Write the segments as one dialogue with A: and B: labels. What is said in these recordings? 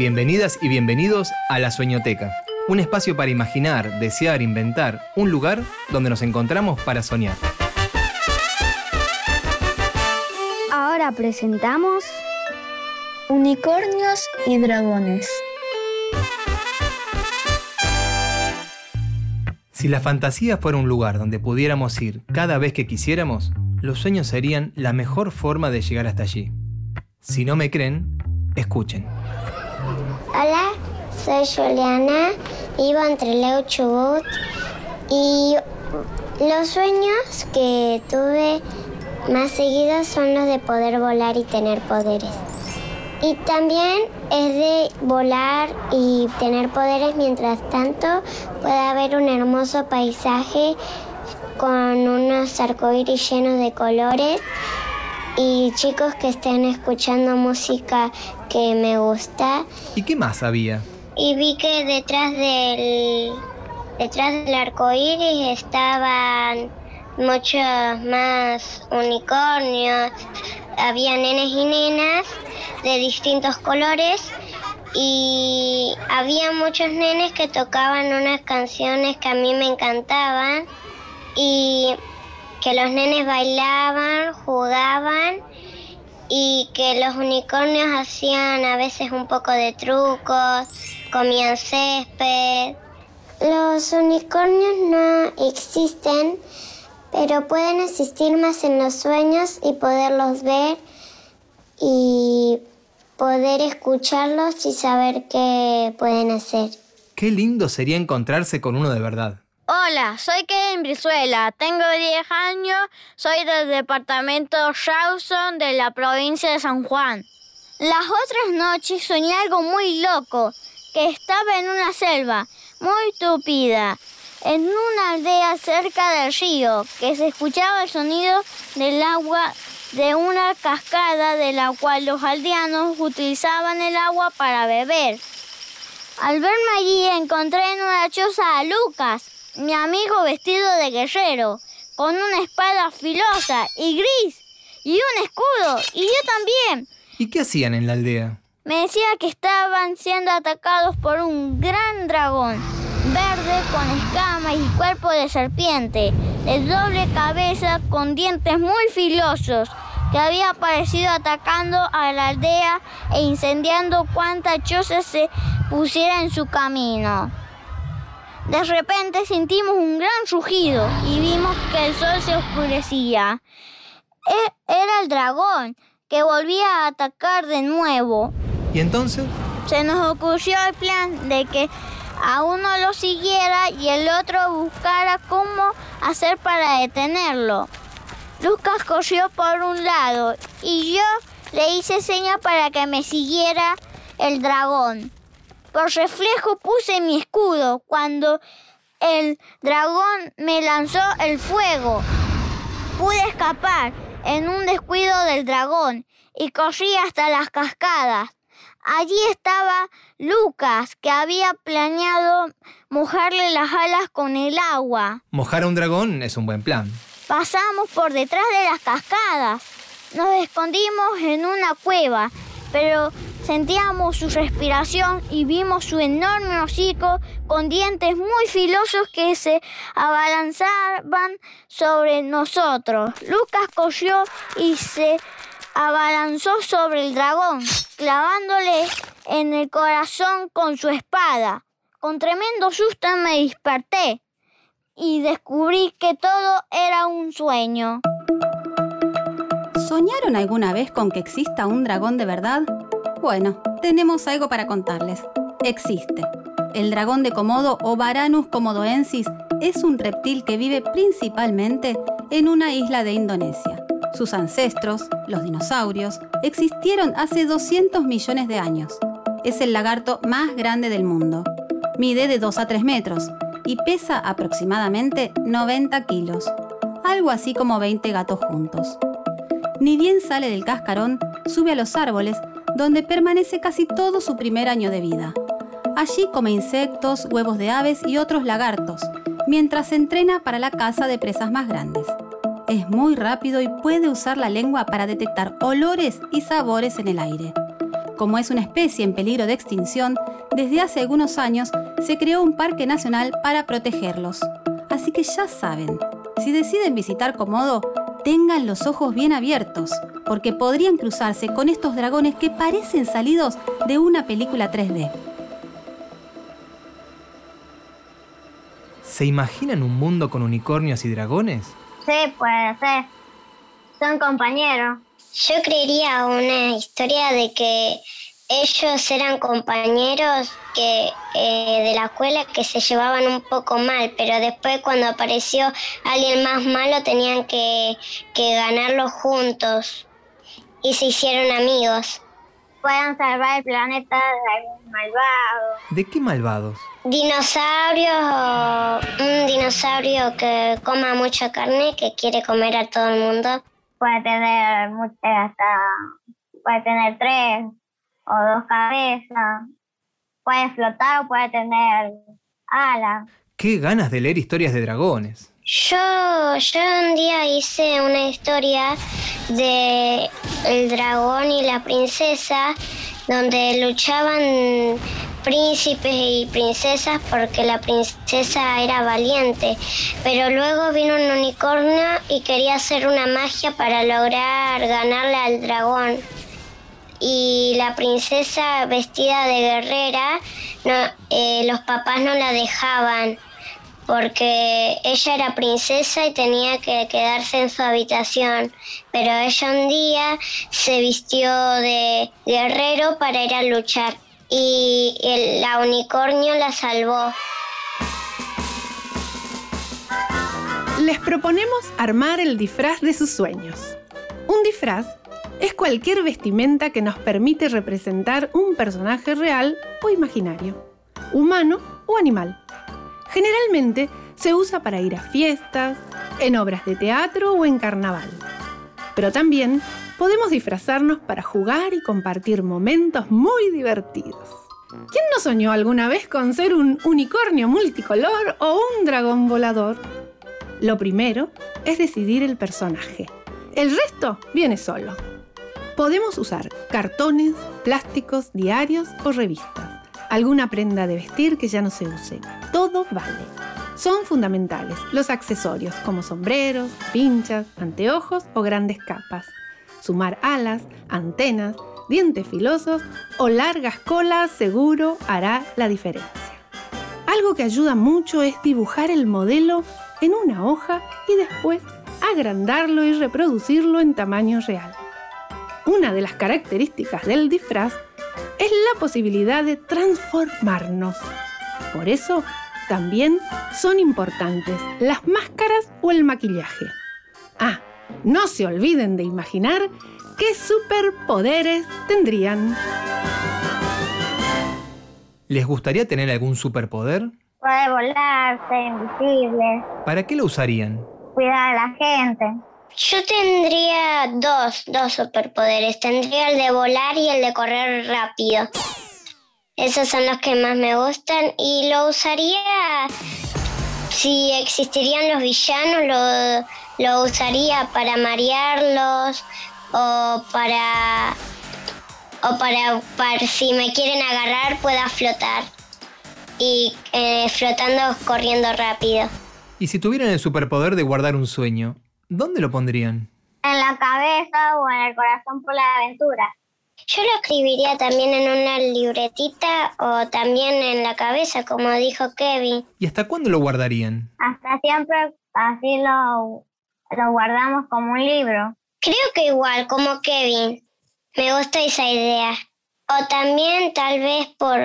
A: Bienvenidas y bienvenidos a La Sueñoteca, un espacio para imaginar, desear, inventar, un lugar donde nos encontramos para soñar.
B: Ahora presentamos
C: Unicornios y dragones.
A: Si la fantasía fuera un lugar donde pudiéramos ir cada vez que quisiéramos, los sueños serían la mejor forma de llegar hasta allí. Si no me creen, escuchen.
D: Soy Juliana, vivo entre Leo Chubut y los sueños que tuve más seguidos son los de poder volar y tener poderes. Y también es de volar y tener poderes mientras tanto puede haber un hermoso paisaje con unos arcoíris llenos de colores y chicos que estén escuchando música que me gusta.
A: ¿Y qué más había?
D: Y vi que detrás del detrás del arco iris estaban muchos más unicornios. Había nenes y nenas de distintos colores y había muchos nenes que tocaban unas canciones que a mí me encantaban y que los nenes bailaban, jugaban y que los unicornios hacían a veces un poco de trucos, comían césped. Los unicornios no existen, pero pueden existir más en los sueños y poderlos ver y poder escucharlos y saber qué pueden hacer.
A: Qué lindo sería encontrarse con uno de verdad.
E: Hola, soy Kevin Brizuela, tengo 10 años, soy del departamento Rawson de la provincia de San Juan. Las otras noches soñé algo muy loco, que estaba en una selva muy tupida, en una aldea cerca del río, que se escuchaba el sonido del agua de una cascada de la cual los aldeanos utilizaban el agua para beber. Al verme allí encontré en una choza a Lucas, mi amigo vestido de guerrero, con una espada filosa y gris, y un escudo, y yo también.
A: ¿Y qué hacían en la aldea?
E: Me decía que estaban siendo atacados por un gran dragón, verde con escamas y cuerpo de serpiente, de doble cabeza con dientes muy filosos, que había aparecido atacando a la aldea e incendiando cuanta choza se pusiera en su camino. De repente sentimos un gran rugido y vimos que el sol se oscurecía. E- Era el dragón que volvía a atacar de nuevo.
A: ¿Y entonces?
E: Se nos ocurrió el plan de que a uno lo siguiera y el otro buscara cómo hacer para detenerlo. Lucas corrió por un lado y yo le hice señas para que me siguiera el dragón. Por reflejo puse mi escudo cuando el dragón me lanzó el fuego. Pude escapar en un descuido del dragón y corrí hasta las cascadas. Allí estaba Lucas, que había planeado mojarle las alas con el agua.
A: Mojar a un dragón es un buen plan.
E: Pasamos por detrás de las cascadas. Nos escondimos en una cueva, pero sentíamos su respiración y vimos su enorme hocico con dientes muy filosos que se abalanzaban sobre nosotros. Lucas corrió y se abalanzó sobre el dragón, clavándole en el corazón con su espada. Con tremendo susto me desperté y descubrí que todo era un sueño.
F: ¿Soñaron alguna vez con que exista un dragón de verdad? Bueno, tenemos algo para contarles. Existe. El dragón de Komodo o Varanus komodoensis es un reptil que vive principalmente en una isla de Indonesia. Sus ancestros, los dinosaurios, existieron hace 200 millones de años. Es el lagarto más grande del mundo. Mide de 2 a 3 metros y pesa aproximadamente 90 kilos, algo así como 20 gatos juntos. Ni bien sale del cascarón, sube a los árboles, donde permanece casi todo su primer año de vida. Allí come insectos, huevos de aves y otros lagartos, mientras se entrena para la caza de presas más grandes. Es muy rápido y puede usar la lengua para detectar olores y sabores en el aire. como es una especie en peligro de extinción, desde hace algunos años se creó un parque nacional para protegerlos. Así que ya saben, si deciden visitar Komodo, tengan los ojos bien abiertos, porque podrían cruzarse con estos dragones que parecen salidos de una película 3D.
A: ¿Se imaginan un mundo con unicornios y dragones?
E: Sí, puede ser. Son compañeros.
D: Yo creería una historia de que ellos eran compañeros que, eh, de la escuela que se llevaban un poco mal, pero después cuando apareció alguien más malo tenían que, que ganarlo juntos y se hicieron amigos.
E: Pueden salvar el planeta de algún malvado.
A: ¿De qué malvados?
D: Dinosaurios o un dinosaurio que coma mucha carne, que quiere comer a todo el mundo.
E: Puede tener hasta puede tener tres o dos cabezas. Puede flotar o puede tener alas.
A: Qué ganas de leer historias de dragones.
D: Yo, yo un día hice una historia de el dragón y la princesa donde luchaban príncipes y princesas porque la princesa era valiente, pero luego vino un unicornio y quería hacer una magia para lograr ganarle al dragón. Y la princesa vestida de guerrera, eh, los papás no la dejaban porque ella era princesa y tenía que quedarse en su habitación, pero ella un día se vistió de guerrero para ir a luchar y el, la unicornio la salvó.
C: Les proponemos armar el disfraz de sus sueños. Un disfraz es cualquier vestimenta que nos permite representar un personaje real o imaginario, humano o animal. Generalmente se usa para ir a fiestas, en obras de teatro o en carnaval. Pero también podemos disfrazarnos para jugar y compartir momentos muy divertidos. ¿Quién no soñó alguna vez con ser un unicornio multicolor o un dragón volador? Lo primero es decidir el personaje. El resto viene solo. Podemos usar cartones, plásticos, diarios o revistas. Alguna prenda de vestir que ya no se use. Todo vale. Son fundamentales los accesorios como sombreros, pinchas, anteojos o grandes capas. Sumar alas, antenas, dientes filosos o largas colas seguro hará la diferencia. Algo que ayuda mucho es dibujar el modelo en una hoja y después agrandarlo y reproducirlo en tamaño real. Una de las características del disfraz es la posibilidad de transformarnos. Por eso, también son importantes las máscaras o el maquillaje. Ah, no se olviden de imaginar qué superpoderes tendrían.
A: ¿Les gustaría tener algún superpoder?
E: Puede volar, ser invisible,
A: ¿Para qué lo usarían?
E: cuidar a la gente.
D: Yo tendría dos, dos superpoderes. Tendría el de volar y el de correr rápido. Esos son los que más me gustan y lo usaría si existirían los villanos, lo, lo usaría para marearlos o para o para, para si me quieren agarrar pueda flotar y eh, flotando corriendo rápido.
A: Y si tuvieran el superpoder de guardar un sueño, ¿dónde lo pondrían?
E: En la cabeza o en el corazón por la aventura.
D: Yo lo escribiría también en una libretita o también en la cabeza, como dijo Kevin.
A: ¿Y hasta cuándo lo guardarían?
E: Hasta siempre así lo, lo guardamos como un libro.
D: Creo que igual, como Kevin. Me gusta esa idea. O también tal vez por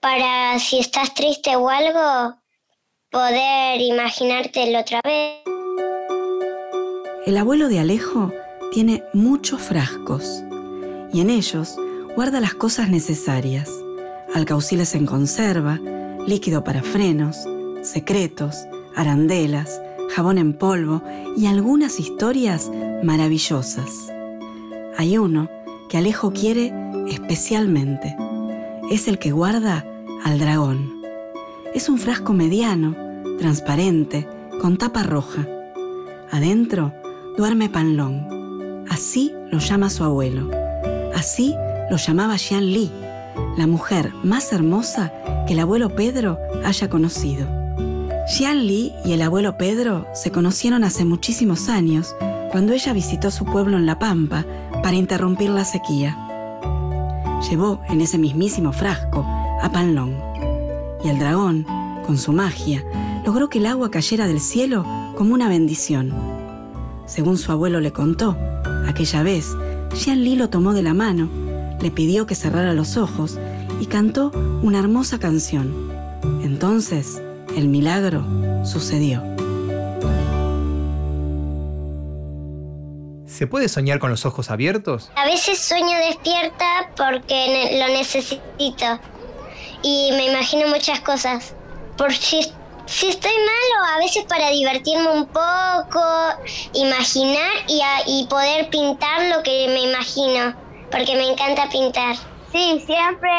D: para si estás triste o algo, poder imaginártelo otra vez.
G: El abuelo de Alejo tiene muchos frascos y en ellos guarda las cosas necesarias. Alcauciles en conserva, líquido para frenos, secretos, arandelas, jabón en polvo y algunas historias maravillosas. Hay uno que Alejo quiere especialmente. Es el que guarda al dragón. Es un frasco mediano, transparente, con tapa roja. Adentro duerme Panlón. Así lo llama su abuelo. Así lo llamaba Xian Li, la mujer más hermosa que el abuelo Pedro haya conocido. Xian Li y el abuelo Pedro se conocieron hace muchísimos años cuando ella visitó su pueblo en La Pampa para interrumpir la sequía. Llevó en ese mismísimo frasco a Panlong y el dragón, con su magia, logró que el agua cayera del cielo como una bendición. Según su abuelo le contó, aquella vez, Xian Li lo tomó de la mano, le pidió que cerrara los ojos y cantó una hermosa canción. Entonces, el milagro sucedió.
A: ¿Se puede soñar con los ojos abiertos?
D: A veces sueño despierta porque lo necesito y me imagino muchas cosas. Por si, si estoy mal o a veces para divertirme un poco, imaginar y, a- y poder pintar lo que me imagino, porque me encanta pintar.
B: Sí, siempre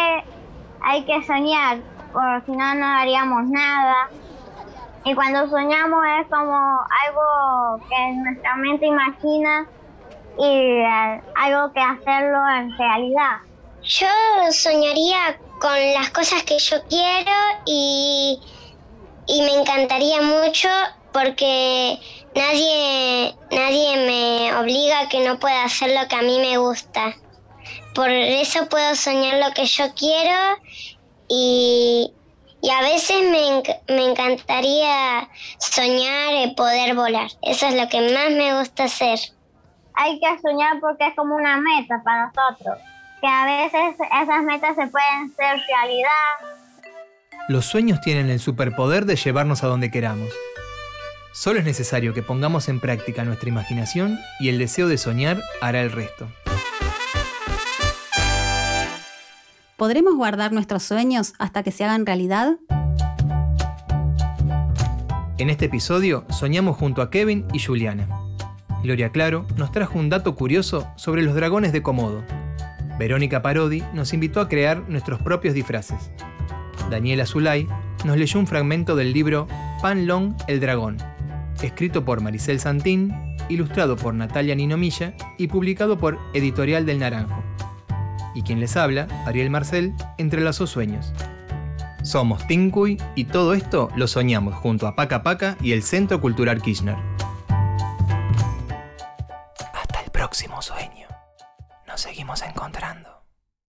B: hay que soñar, porque si no, no haríamos nada. Y cuando soñamos es como algo que nuestra mente imagina y eh, algo que hacerlo en realidad.
D: Yo soñaría con las cosas que yo quiero y, y me encantaría mucho porque nadie, nadie me obliga a que no pueda hacer lo que a mí me gusta. Por eso puedo soñar lo que yo quiero y, y a veces me, me encantaría soñar y poder volar. Eso es lo que más me gusta hacer.
B: Hay que soñar porque es como una meta para nosotros. Que a veces esas metas se pueden ser realidad.
A: Los sueños tienen el superpoder de llevarnos a donde queramos. Solo es necesario que pongamos en práctica nuestra imaginación y el deseo de soñar hará el resto.
F: ¿Podremos guardar nuestros sueños hasta que se hagan realidad?
A: En este episodio soñamos junto a Kevin y Juliana. Gloria Claro nos trajo un dato curioso sobre los dragones de Komodo. Verónica Parodi nos invitó a crear nuestros propios disfraces. Daniela Zulay nos leyó un fragmento del libro Pan Long el dragón, escrito por Maricel Santín, ilustrado por Natalia Ninomilla y publicado por Editorial del Naranjo. Y quien les habla, Ariel Marcel, entrelazó sueños. Somos Tinkuy y todo esto lo soñamos junto a Paca Paca y el Centro Cultural Kirchner.